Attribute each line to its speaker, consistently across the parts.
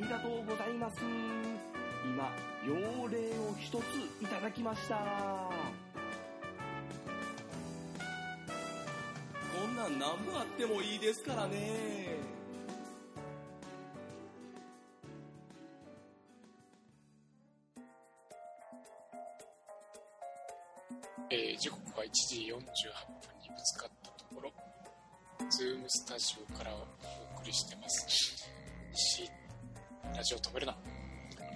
Speaker 1: りがとうございます。今、用例を一ついただきました。こんなん何もあってもいいですからね。
Speaker 2: えー時刻は1時48分にぶつかったところ、ズームスタジオからお送りしてます。西ラジオ止めるな。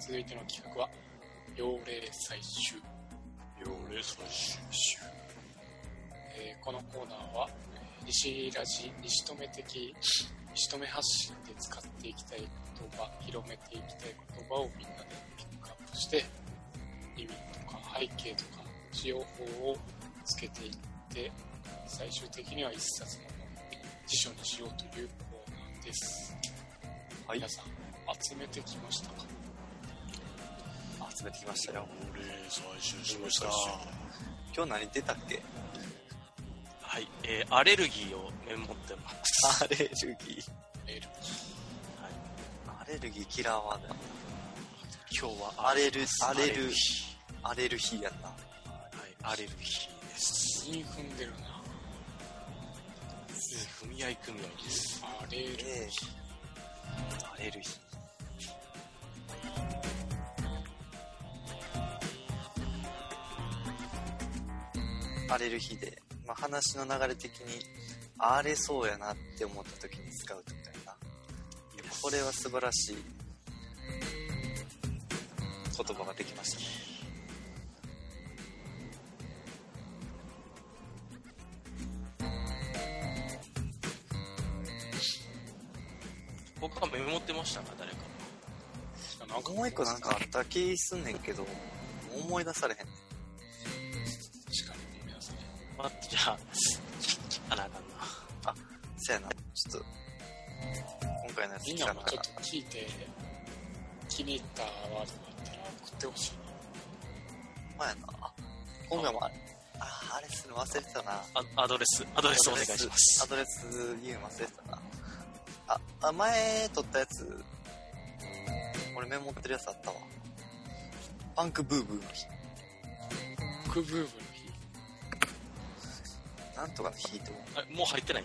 Speaker 2: 続いての企画は、妖霊採集。
Speaker 3: 妖霊採集。
Speaker 2: えーこのコーナーは、えー西ラジ、西止め的、西止め発信で使っていきたい言葉、広めていきたい言葉をみんなでピックアップして、意味とか背景とか使用法をつけていって、最終的には一冊の辞書にしようというコーナーです。
Speaker 4: はい
Speaker 2: 皆さん、集めてきましたか
Speaker 4: 集めてきましたよ。
Speaker 3: 妖霊採集しました。
Speaker 4: 今日何出たっけ？
Speaker 3: はい、えー、アレルギーをメモってます。
Speaker 4: アレルギー。アレルギーキラーワードや
Speaker 3: 今日は
Speaker 4: アレル
Speaker 3: ア
Speaker 4: アレル
Speaker 3: ギー。
Speaker 4: アレルギーやんな。
Speaker 3: はい、アレルギーです。
Speaker 2: 韻踏んでるな。
Speaker 3: 踏み合い組合です。
Speaker 2: あレール。
Speaker 4: ええアレルギー。アレルギーで、まあ、話の流れ的に、あれそうやなって思った時に使うってことやな。これは素晴らしい言葉ができましたね。
Speaker 3: 僕はメモってましたか、誰か。
Speaker 4: もう一個なんかあった気すんねんけど、思い出されへんねん。
Speaker 2: 確かにごめんなさい。
Speaker 3: 待って、じゃあ、あなあかんな。
Speaker 4: そやな、ちょっと、今回のやつ
Speaker 2: みん
Speaker 4: 聞かなかっ
Speaker 2: なもちょっと聞いて、気に入ったワードがあったら送ってほしいな。
Speaker 4: まやな。あ、今回もあれ、あ、あれするの忘れてたな。
Speaker 3: あアドレス、アドレスお願いします
Speaker 4: ア。ドレス言うの忘れてたな。あ、あ前撮ったやつ、俺メモってるやつあったわ。パンクブーブーの日。
Speaker 2: クブーブの日。
Speaker 4: なんとかの日と。
Speaker 3: あもう入ってない？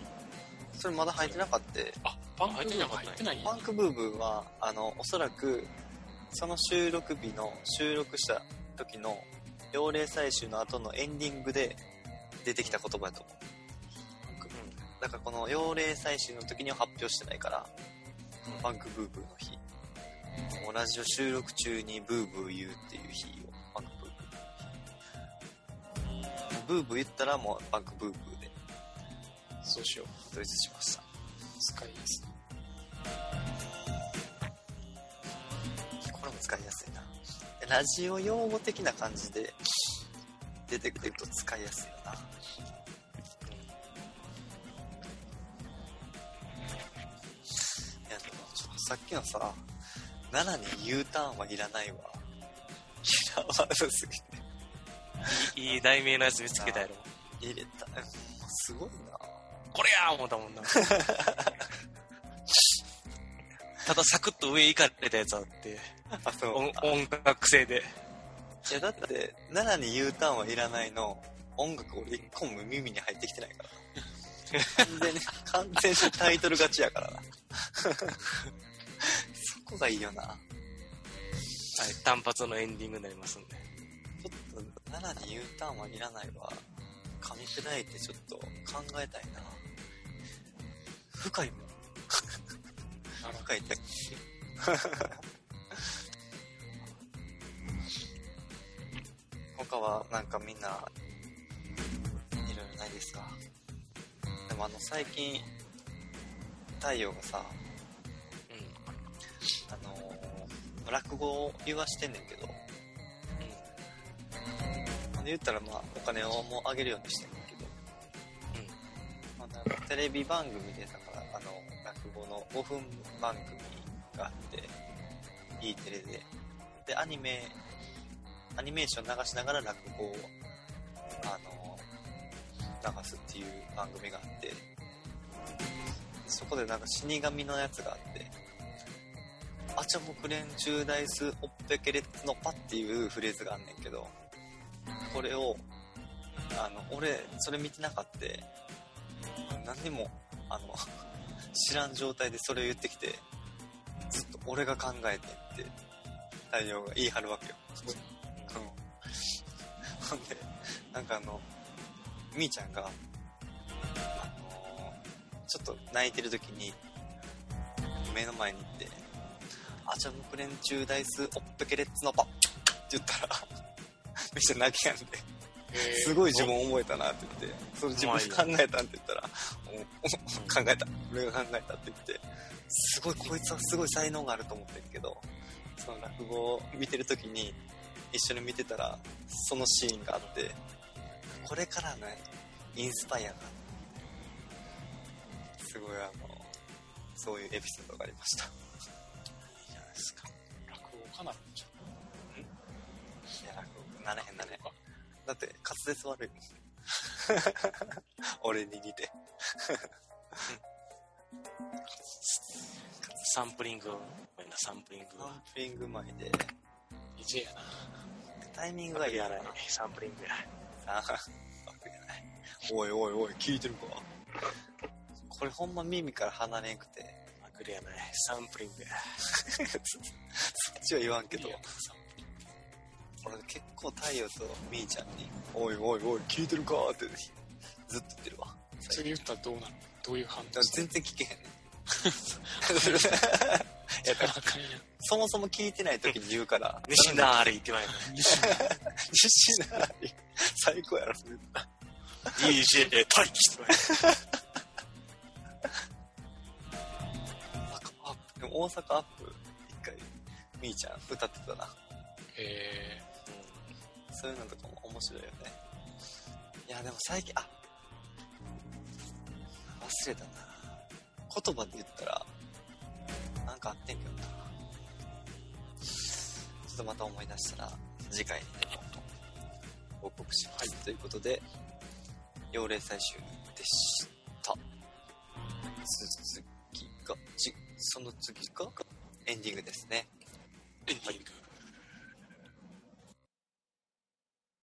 Speaker 4: それまだ入ってなかった。
Speaker 2: あ、パンクブーブ入ってない
Speaker 4: パンクブーブーは、あの、おそらく、その収録日の、収録した時の、妖霊採集の後のエンディングで出てきた言葉やと思う。だからこの妖霊採集の時には発表してないから、パンクブーブーの日。もうラジオ収録中にブーブー言うっていう日を、パンク。ブーブー言ったらもうパンクブーブーで
Speaker 2: そうしよう。
Speaker 4: 統一しました。
Speaker 2: 使いやすい。
Speaker 4: これも使いやすいな。ラジオ用語的な感じで出てくると使いやすいよな。さっきのさ、7に U ターンはいらないわ。キラーワードすぎて。
Speaker 3: いいい題名のやつ見つけたやろ。
Speaker 4: 入れた。えすごいな。
Speaker 3: これやー思ったもんな。ただサクッと上行かれたやつあって、
Speaker 4: あ、そう。
Speaker 3: 音音楽性で。
Speaker 4: いや、だって、7に U ターンはいらないの、音楽俺一個も耳に入ってきてないから。完全に、完全にタイトル勝ちやからな。そこがいいよな。
Speaker 3: はい、単発のエンディングになりますんで。
Speaker 4: ちょっと、7に U ターンはいらないわ。噛み砕いてちょっと考えたいな。深いもん。深いって。他はなんかみんないろいろないですか？でもあの最近太陽がさ
Speaker 3: うん。
Speaker 4: あのー落語を言わしてんねんけど言ったらまあお金をもうあげるようにしてんねんけど、まあ、なんかテレビ番組でだからあの落語の5分番組があって E テレで。でアニメアニメーション流しながら落語をあの流すっていう番組があって。そこでなんか死神のやつがあって。アチャモクレンチューダイスオッペケレッツのパっていうフレーズがあんねんけど、これを、あの、俺、それ見てなかった。何にも、あの、知らん状態でそれを言ってきて、ずっと俺が考えてって、太陽が言い張るわけよ。うん。ほんで、なんかあの、みーちゃんが、あのちょっと泣いてる時に、目の前に行って、アチャムクレンチューダイスオッペケレッツのパって言ったら、めっちゃ泣きやんで、
Speaker 2: えー
Speaker 4: すごい自分覚えたなって言って、それ自分で考えたんって言ったら、考えた。俺が考えたって言って、すごいこいつはすごい才能があると思ってるけど、その落語を見てる時に一緒に見てたら、そのシーンがあって、これからのインスパイアが、すごいあの、そういうエピソードがありました。
Speaker 2: いいじゃないですか。落語家なるんじゃん？
Speaker 4: いや、落語なれへんなれへん。だって滑舌悪いもん。俺に似て。
Speaker 3: サンプリング。ごめんな、サンプリング。
Speaker 4: サンプリング前で、
Speaker 2: DJ やな。
Speaker 4: タイミングがいいやな。
Speaker 3: サンプリングや。
Speaker 4: さあ、わけない。おいおいおい、聞いてるかこれほんま耳から離れんくて、
Speaker 3: まくりやない。サンプリングや。
Speaker 4: そっちは言わんけど
Speaker 2: いい、
Speaker 4: 結構太陽とみーちゃんに、おいおいおい、聞いてるかってずっと言ってるわ。
Speaker 2: プそれ言ったらどうなる？どういう反応
Speaker 4: 全然聞けへん。ねん。い。そもそも聞いてない時に言うから、
Speaker 3: 西なーれ言ってまいな。
Speaker 4: 西な最高やろ、
Speaker 3: DJ 待機してまい
Speaker 4: アップでも大阪アップ一回みーちゃん歌ってたな。
Speaker 2: え
Speaker 4: そういうのとかも面白いよね。いやでも最近あ忘れたな。言葉で言ったらなんかあってんけどな。ちょっとまた思い出したら次回にでも報告します、ということで幼霊採集でした。続きがちその次がエンディングですね。
Speaker 2: ー、エンディング。